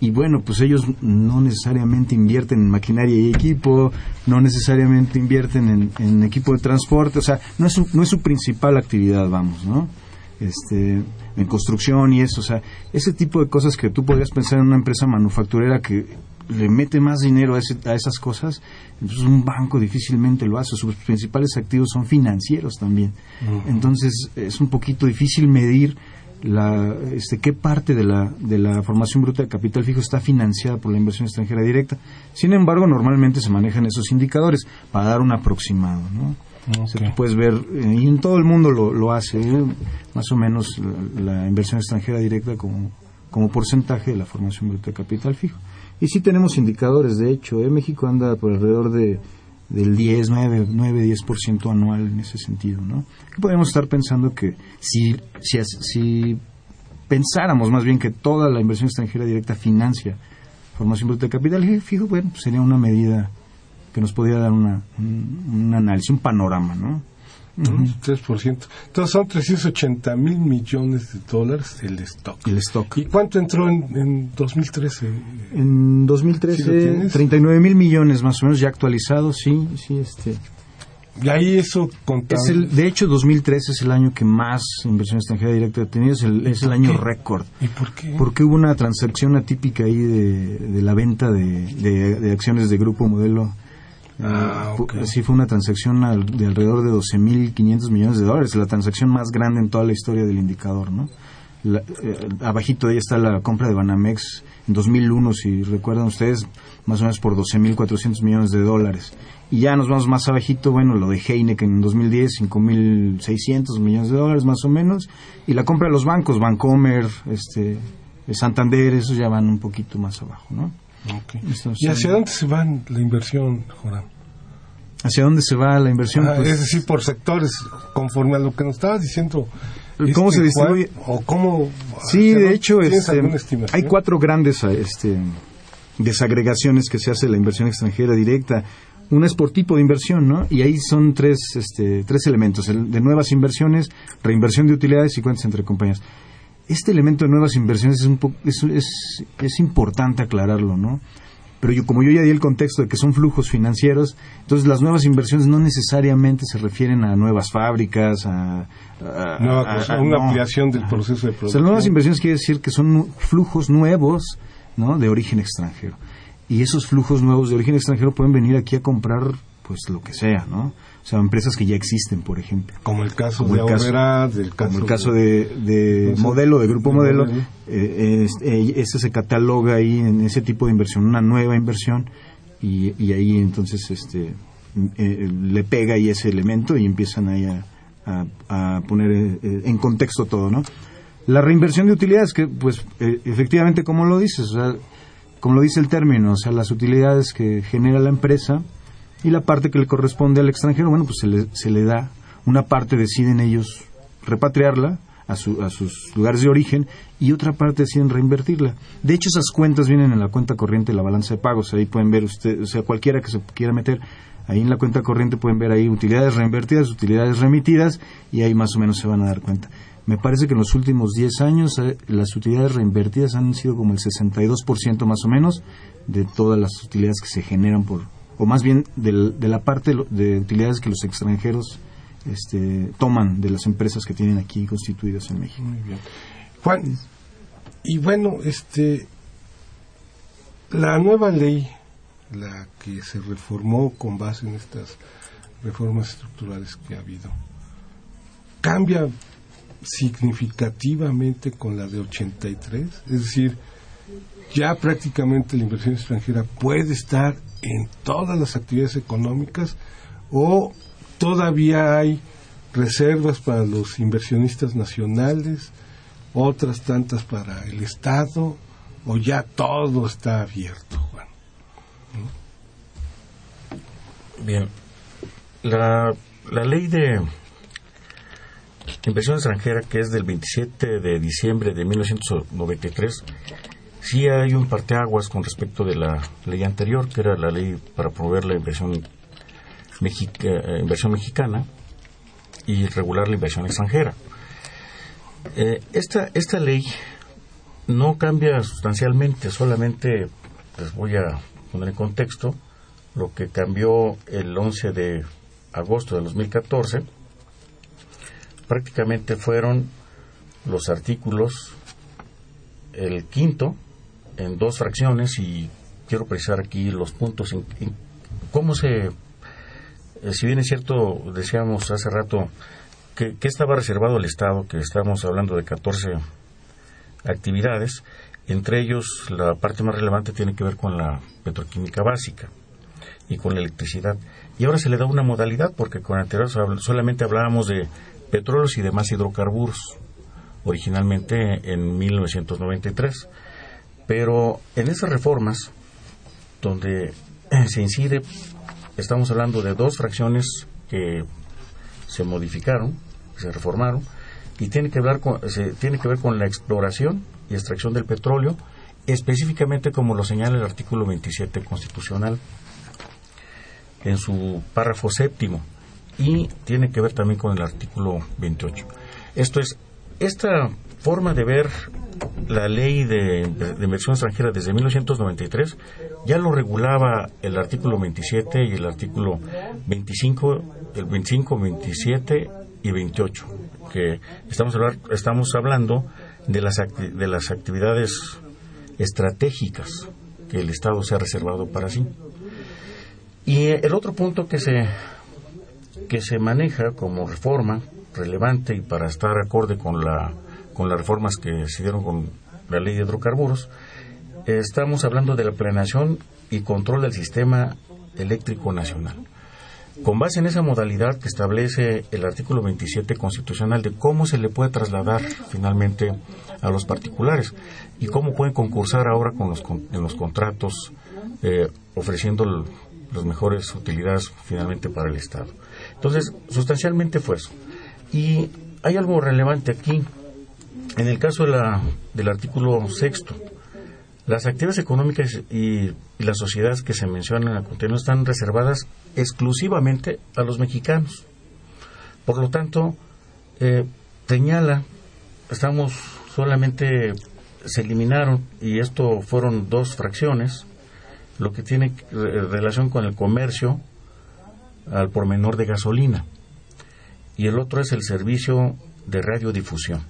y bueno, pues ellos no necesariamente invierten en maquinaria y equipo, no necesariamente invierten en, en equipo de transporte, o sea, no es su, no es su principal actividad, vamos, ¿no? Este, en construcción y eso, o sea, ese tipo de cosas que tú podrías pensar en una empresa manufacturera que le mete más dinero a, ese- a esas cosas, entonces un banco difícilmente lo hace, sus principales activos son financieros también. Entonces es un poquito difícil medir la, este, qué parte de la, de la formación bruta de capital fijo está financiada por la inversión extranjera directa. Sin embargo, normalmente se manejan esos indicadores para dar un aproximado, ¿no? Puedes ver, eh, y en todo el mundo lo, lo hace, ¿eh? más o menos la, la inversión extranjera directa como, como porcentaje de la formación bruta de capital fijo. Y sí tenemos indicadores, de hecho, ¿eh? México anda por alrededor de del 10, 9, 9 10% anual en ese sentido, ¿no? Que podemos estar pensando que si, si, si pensáramos más bien que toda la inversión extranjera directa financia formación bruta de capital fijo, bueno, pues sería una medida que nos podría dar una, un, un análisis, un panorama, ¿no? Un 3%. Entonces son 380 mil millones de dólares el stock. El stock. ¿Y cuánto entró en, en 2013? En ¿Sí lo 2013, tienes? 39 mil millones más o menos ya actualizados, sí, sí, este. Y ahí eso contando. Es el, de hecho, 2013 es el año que más inversión extranjera directa ha tenido, es el, es el año récord. ¿Y por qué? Porque hubo una transacción atípica ahí de, de la venta de, de- de acciones de Grupo Modelo. Ah. Sí, fue una transacción al- de alrededor de 12.500 millones de dólares, la transacción más grande en toda la historia del indicador, ¿no? La- eh, abajito de ella está la compra de Banamex en 2001, si recuerdan ustedes, más o menos por 12.400 millones de dólares. Y ya nos vamos más abajito, bueno, lo de Heineken en 2010, 5.600 millones de dólares más o menos. Y la compra de los bancos, Bancomer, este, Santander, esos ya van un poquito más abajo, ¿no? ¿Y hacia dónde se va la inversión, Joram? ¿Hacia dónde se va la inversión? Ah, Pues, es decir, por sectores, conforme a lo que nos estabas diciendo. ¿Cómo este, se distribuye? ¿O cómo? Sí, de hecho, ¿tienes este, hay cuatro grandes este, desagregaciones que se hace de la inversión extranjera directa. Una es por tipo de inversión, ¿no? Y ahí son tres, este, tres elementos, el de nuevas inversiones, reinversión de utilidades y cuentas entre compañías. Este elemento de nuevas inversiones es, un po- es, es, es importante aclararlo, ¿no? pero yo, como yo ya di el contexto de que son flujos financieros, entonces las nuevas inversiones no necesariamente se refieren a nuevas fábricas, a, una ampliación del proceso de producción. O nuevas inversiones quiere decir que son flujos nuevos ¿no? de origen extranjero. Y esos flujos nuevos de origen extranjero pueden venir aquí a comprar pues lo que sea, ¿no? O sea, empresas que ya existen, por ejemplo. Como el caso de Aurrera, del caso como el caso de, Modelo, de Grupo Modelo, eh, eh, ese se cataloga ahí en ese tipo de inversión, una nueva inversión, y, y ahí entonces este eh, le pega ahí ese elemento y empiezan ahí a, a, poner en contexto todo, ¿no? La reinversión de utilidades, que pues efectivamente como lo dices, o sea, como lo dice el término, o sea, las utilidades que genera la empresa, y la parte que le corresponde al extranjero, bueno, pues se le, se le da, una parte deciden ellos repatriarla a, su, a sus lugares de origen y otra parte deciden reinvertirla. De hecho, esas cuentas vienen en la cuenta corriente de la balanza de pagos, ahí pueden ver usted, o sea, cualquiera que se quiera meter, ahí en la cuenta corriente pueden ver ahí utilidades reinvertidas, utilidades remitidas y ahí más o menos se van a dar cuenta. Me parece que en los últimos 10 años eh, las utilidades reinvertidas han sido como el 62% más o menos de todas las utilidades que se generan por, o más bien de la parte de utilidades que los extranjeros este, toman de las empresas que tienen aquí constituidas en México. Juan, y bueno, este, la nueva ley, la que se reformó con base en estas reformas estructurales que ha habido, cambia significativamente con la de 83, es decir, ya prácticamente la inversión extranjera puede estar en todas las actividades económicas o todavía hay reservas para los inversionistas nacionales, otras tantas para el Estado, o ya todo está abierto, Juan. Bien, la, la ley de inversión extranjera, que es del 27 de diciembre de 1993, Sí hay un parteaguas con respecto de la ley anterior, que era la ley para promover la inversión, eh, inversión mexicana y regular la inversión extranjera. Eh, esta, esta ley no cambia sustancialmente, solamente les voy a poner en contexto lo que cambió el 11 de agosto de 2014. Prácticamente fueron los artículos, el quinto, en dos fracciones y quiero precisar aquí los puntos en, cómo se eh, si bien es cierto decíamos hace rato que, estaba reservado al Estado que estamos hablando de 14 actividades entre ellos la parte más relevante tiene que ver con la petroquímica básica y con la electricidad. Y ahora se le da una modalidad porque con anterior solamente hablábamos de petróleos y demás hidrocarburos originalmente en 1993 pero en esas reformas, donde se incide, estamos hablando de dos fracciones que se modificaron, se reformaron, y tiene que, ver con, se, tiene que ver con la exploración y extracción del petróleo, específicamente como lo señala el artículo 27 constitucional en su párrafo séptimo, y tiene que ver también con el artículo 28. Esto es, esta forma de ver la ley de, inversión extranjera desde 1993 ya lo regulaba el artículo 27 y el artículo 25, el 25, 27 y 28, que estamos, estamos hablando de las, de las actividades estratégicas que el Estado se ha reservado para sí. Y el otro punto que se, que se maneja como reforma relevante y para estar acorde con la con las reformas que se dieron con la ley de hidrocarburos, estamos hablando de la planeación y control del sistema eléctrico nacional. Con base en esa modalidad que establece el artículo 27 constitucional de cómo se le puede trasladar finalmente a los particulares y cómo pueden concursar ahora con los, en los contratos eh, ofreciendo las mejores utilidades finalmente para el Estado. Entonces, sustancialmente fue eso. Y hay algo relevante aquí en el caso de la, del artículo sexto, las actividades económicas y, las sociedades que se mencionan a continuación están reservadas exclusivamente a los mexicanos. Por lo tanto, eh, señala, estamos solamente, se eliminaron, y esto fueron dos fracciones, lo que tiene relación con el comercio al por menor de gasolina. Y el otro es el servicio de radiodifusión.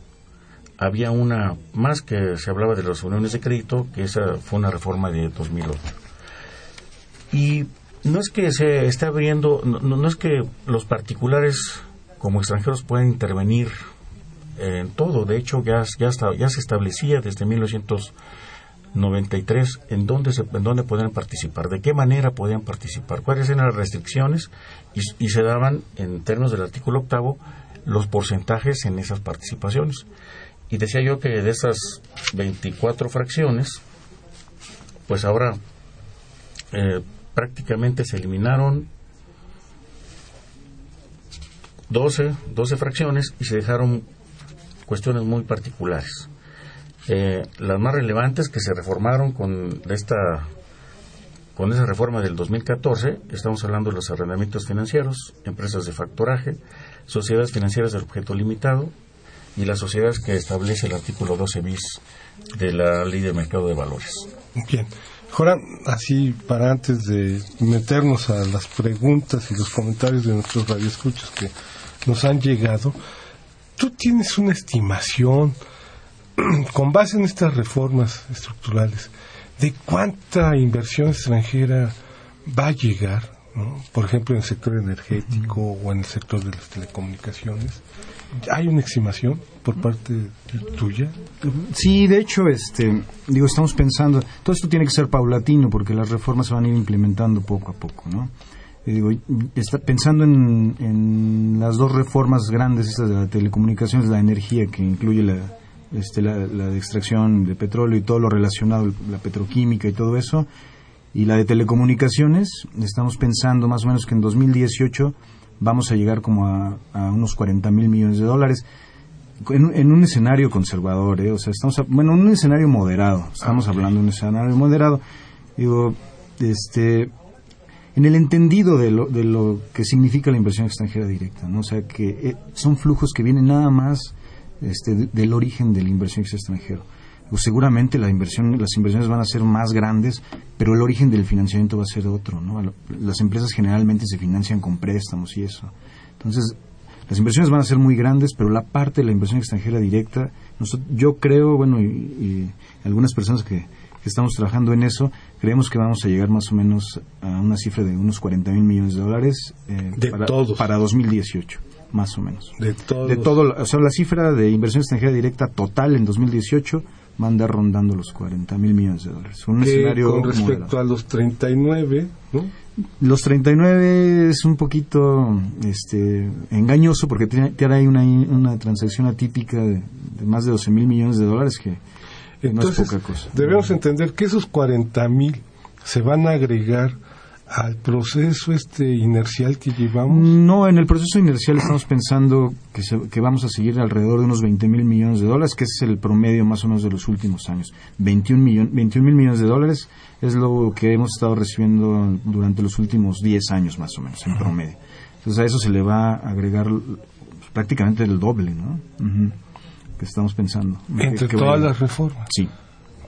Había una más que se hablaba de las uniones de crédito, que esa fue una reforma de 2008. Y no es que se esté abriendo, no, es que los particulares como extranjeros puedan intervenir en todo. De hecho, ya, ya, ya se establecía desde 1993 en dónde, se, en dónde podían participar, de qué manera podían participar, cuáles eran las restricciones y, y se daban, en términos del artículo octavo, los porcentajes en esas participaciones. Y decía yo que de esas 24 fracciones, pues ahora eh, prácticamente se eliminaron 12, 12 fracciones y se dejaron cuestiones muy particulares. Eh, las más relevantes que se reformaron con esta con esa reforma del 2014, estamos hablando de los arrendamientos financieros, empresas de factoraje, sociedades financieras de objeto limitado y las sociedades que establece el artículo 12 bis de la Ley de Mercado de Valores. Bien. Ahora, así para antes de meternos a las preguntas y los comentarios de nuestros radioescuchos que nos han llegado, tú tienes una estimación con base en estas reformas estructurales de cuánta inversión extranjera va a llegar, por ejemplo, en el sector energético o en el sector de las telecomunicaciones. ¿Hay una estimación por parte tuya? Sí, de hecho, este, digo, estamos pensando, todo esto tiene que ser paulatino porque las reformas se van a ir implementando poco a poco, ¿no? digo, está pensando en, en, las dos reformas grandes, estas de la telecomunicaciones, la energía, que incluye la, este, la, la, extracción de petróleo y todo lo relacionado, la petroquímica y todo eso, y la de telecomunicaciones, estamos pensando más o menos que en 2018 vamos a llegar como a, unos 40 mil millones de dólares. En, un escenario conservador, ¿eh? o sea, estamos, bueno, en un escenario moderado, estamos ah, hablando de un escenario moderado. Digo, este, en el entendido de lo, de lo que significa la inversión extranjera directa, ¿no? O sea, que eh, son flujos que vienen nada más este, del origen de la inversión extranjera. Pues seguramente la inversión, las inversiones van a ser más grandes, pero el origen del financiamiento va a ser otro. ¿no? Las empresas generalmente se financian con préstamos y eso. Entonces, las inversiones van a ser muy grandes, pero la parte de la inversión extranjera directa, yo creo, bueno, y, algunas personas que, estamos trabajando en eso, creemos que vamos a llegar más o menos a una cifra de unos 40 mil millones de dólares eh, para, para 2018 más o menos. De, todos. de todo. O sea, la cifra de inversión extranjera directa total en 2018 va a andar rondando los 40 mil millones de dólares. Un escenario con respecto a los 39, ¿no? Los 39 es un poquito este, engañoso porque tiene, tiene una, una transacción atípica de, más de 12 mil millones de dólares que no es poca cosa. Debemos entender que esos 40 mil se van a agregar al proceso este inercial que llevamos? No, en el proceso inercial estamos pensando que, que vamos a seguir alrededor de unos 20 mil millones de dólares, que es el promedio más o menos de los últimos años. 21 mil millones de dólares es lo que hemos estado recibiendo durante los últimos 10 años más o menos, en promedio. Entonces a eso se le va a agregar prácticamente el doble, ¿no? Que estamos pensando. Entre todas las reformas. Sí.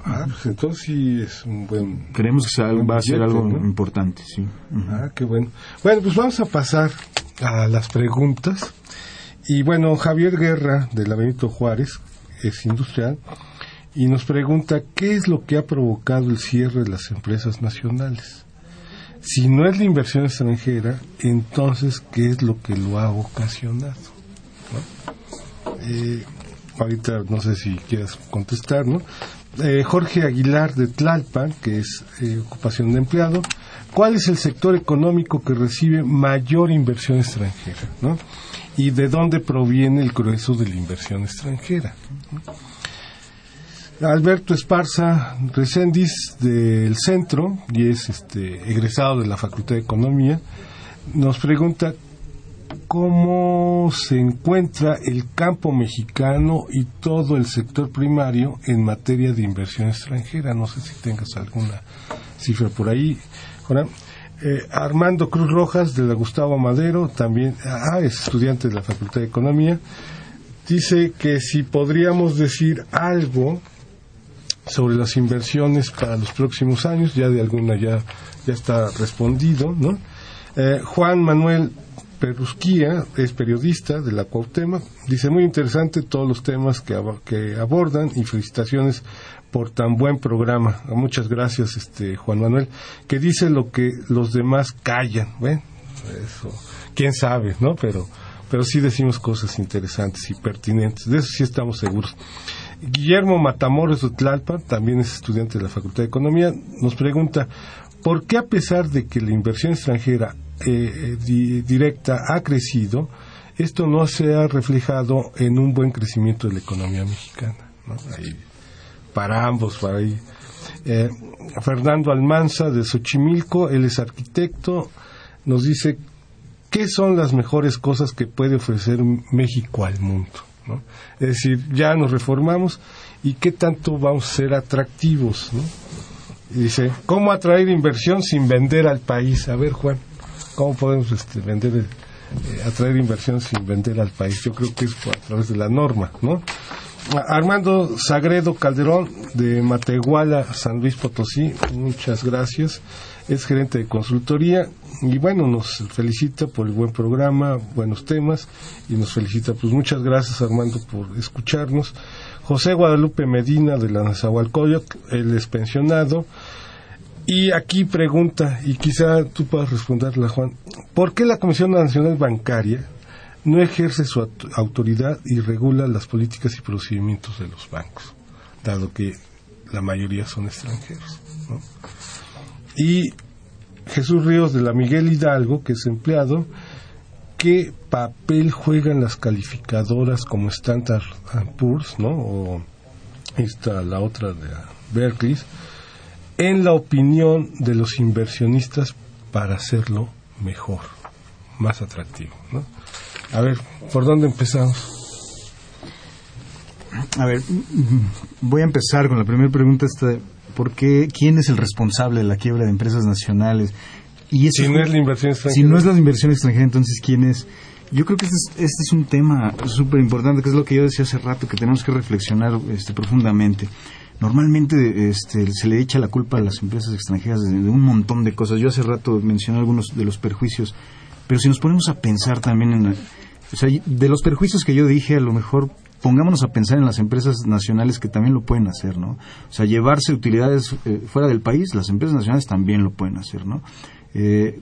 Ah, pues entonces sí es un buen... Creemos que va a ser algo importante, sí. Ah, qué bueno. Bueno, pues vamos a pasar a las preguntas. Y bueno, Javier Guerra, de la Benito Juárez, es industrial, y nos pregunta qué es lo que ha provocado el cierre de las empresas nacionales. Si no es la inversión extranjera, entonces, ¿qué es lo que lo ha ocasionado? Eh, ahorita no sé si quieras contestar, ¿no? Eh, Jorge Aguilar de Tlalpan, que es eh, ocupación de empleado, ¿cuál es el sector económico que recibe mayor inversión extranjera? ¿no? ¿Y de dónde proviene el grueso de la inversión extranjera? Alberto Esparza Recendis del Centro, y es este, egresado de la Facultad de Economía, nos pregunta cómo se encuentra el campo mexicano y todo el sector primario en materia de inversión extranjera. No sé si tengas alguna cifra por ahí. Eh, Armando Cruz Rojas de la Gustavo Madero, también ah, es estudiante de la Facultad de Economía, dice que si podríamos decir algo sobre las inversiones para los próximos años, ya de alguna ya, ya está respondido, ¿no? Eh, Juan Manuel Perrusquía es periodista de la Cuauhtémoc, dice muy interesante todos los temas que, abordan y felicitaciones por tan buen programa. Muchas gracias, este Juan Manuel, que dice lo que los demás callan, ¿ven? Eso, quién sabe, ¿no? Pero pero sí decimos cosas interesantes y pertinentes, de eso sí estamos seguros. Guillermo Matamoros de Tlalpan, también es estudiante de la Facultad de Economía, nos pregunta, ¿por qué a pesar de que la inversión extranjera eh, directa ha crecido, esto no se ha reflejado en un buen crecimiento de la economía mexicana? para ambos, para ahí. Eh, Fernando Almanza de Xochimilco, él es arquitecto, nos dice qué son las mejores cosas que puede ofrecer México al mundo. Es decir, ya nos reformamos y qué tanto vamos a ser atractivos. ¿no? dice, ¿cómo atraer inversión sin vender al país? A ver, Juan, ¿cómo podemos este, vender, eh, atraer inversión sin vender al país? Yo creo que es a través de la norma, ¿no? Armando Sagredo Calderón de Matehuala, San Luis Potosí, muchas gracias. Es gerente de consultoría y bueno, nos felicita por el buen programa, buenos temas y nos felicita. Pues muchas gracias Armando por escucharnos. José Guadalupe Medina de la Nazahualcóyotl, él es pensionado. Y aquí pregunta, y quizá tú puedas responderla, Juan, ¿por qué la Comisión Nacional Bancaria no ejerce su autoridad y regula las políticas y procedimientos de los bancos, dado que la mayoría son extranjeros? Y Jesús Ríos de la Miguel Hidalgo, que es empleado, ¿qué papel juegan las calificadoras como Standard Poor's, ¿no? O esta, la otra de Berkeley, en la opinión de los inversionistas para hacerlo mejor, más atractivo, ¿no? A ver, ¿por dónde empezamos? A ver, voy a empezar con la primera pregunta. Esta, ¿Por qué? ¿Quién es el responsable de la quiebra de empresas nacionales? Y si no es la inversión extranjera. Si no es la inversión extranjera, entonces ¿quién es? Yo creo que este es, este es un tema súper importante, que es lo que yo decía hace rato, que tenemos que reflexionar este, profundamente. Normalmente este, se le echa la culpa a las empresas extranjeras de, un montón de cosas. Yo hace rato mencioné algunos de los perjuicios, pero si nos ponemos a pensar también en... O sea, de los perjuicios que yo dije, a lo mejor pongámonos a pensar en las empresas nacionales que también lo pueden hacer, ¿no? O sea, llevarse utilidades eh, fuera del país, las empresas nacionales también lo pueden hacer, ¿no? Eh,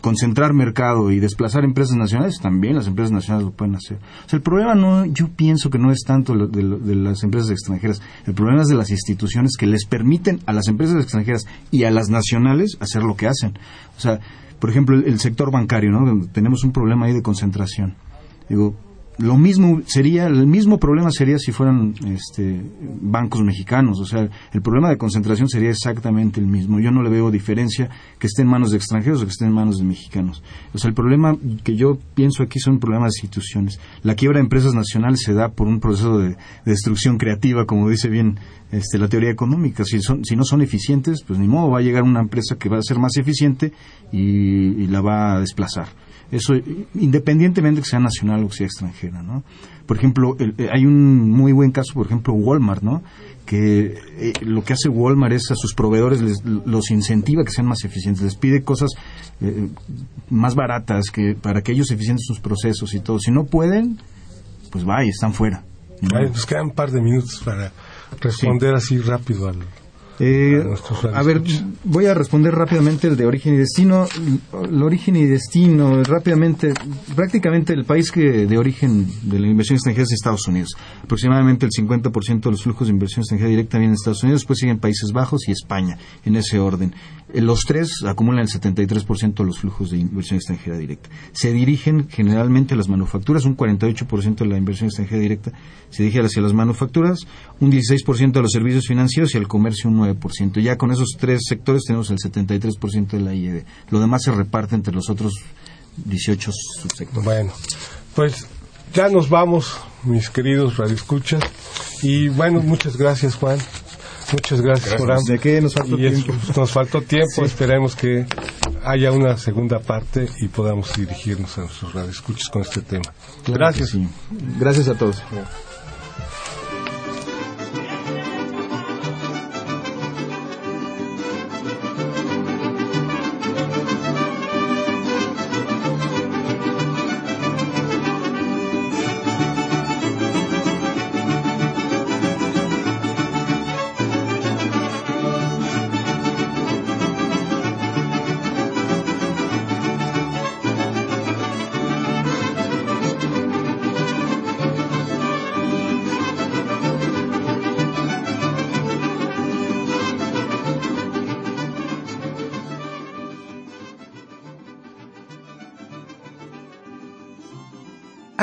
concentrar mercado y desplazar empresas nacionales, también las empresas nacionales lo pueden hacer. O sea, el problema no, yo pienso que no es tanto de, de, las empresas extranjeras, el problema es de las instituciones que les permiten a las empresas extranjeras y a las nacionales hacer lo que hacen. O sea, por ejemplo, el, el sector bancario, ¿no? Tenemos un problema ahí de concentración. Digo, lo mismo sería el mismo problema sería si fueran este, bancos mexicanos. O sea el problema de concentración sería exactamente el mismo. Yo no le veo diferencia que esté en manos de extranjeros o que esté en manos de mexicanos. O sea el problema que yo pienso aquí son problemas de instituciones. La quiebra de empresas nacionales se da por un proceso de, destrucción creativa como dice bien este, la teoría económica. Si son si no son eficientes pues ni modo va a llegar una empresa que va a ser más eficiente y la va a desplazar eso, independientemente que sea nacional o que sea extranjera, ¿no? Por ejemplo, eh, hay un muy buen caso, por ejemplo, Walmart, ¿no? Que eh, lo que hace Walmart es a sus proveedores les, los incentiva que sean más eficientes, les pide cosas eh, más baratas que para que ellos eficienten sus procesos y todo. Si no pueden, pues vaya, están fuera. nos quedan un par de minutos para responder así rápido al eh, a ver, voy a responder rápidamente el de origen y destino. El origen y destino, rápidamente, prácticamente el país que de origen de la inversión extranjera es Estados Unidos. Aproximadamente el 50% de los flujos de inversión extranjera directa vienen de Estados Unidos, después siguen Países Bajos y España, en ese orden. Eh, los tres acumulan el 73% de los flujos de inversión extranjera directa. Se dirigen generalmente a las manufacturas, un 48% de la inversión extranjera directa se dirige hacia las manufacturas, un 16% a los servicios financieros y al comercio un 9%. Ya con esos tres sectores tenemos el 73% de la IED. Lo demás se reparte entre los otros 18 subsectores. Bueno, pues ya nos vamos, mis queridos radioescuchas. Y bueno, muchas gracias, Juan. Muchas gracias, por ¿De qué nos faltó tiempo? nos faltó tiempo. Esperemos que haya una segunda parte y podamos dirigirnos a nuestros radioescuchas con este tema. gracias. Gracias a todos.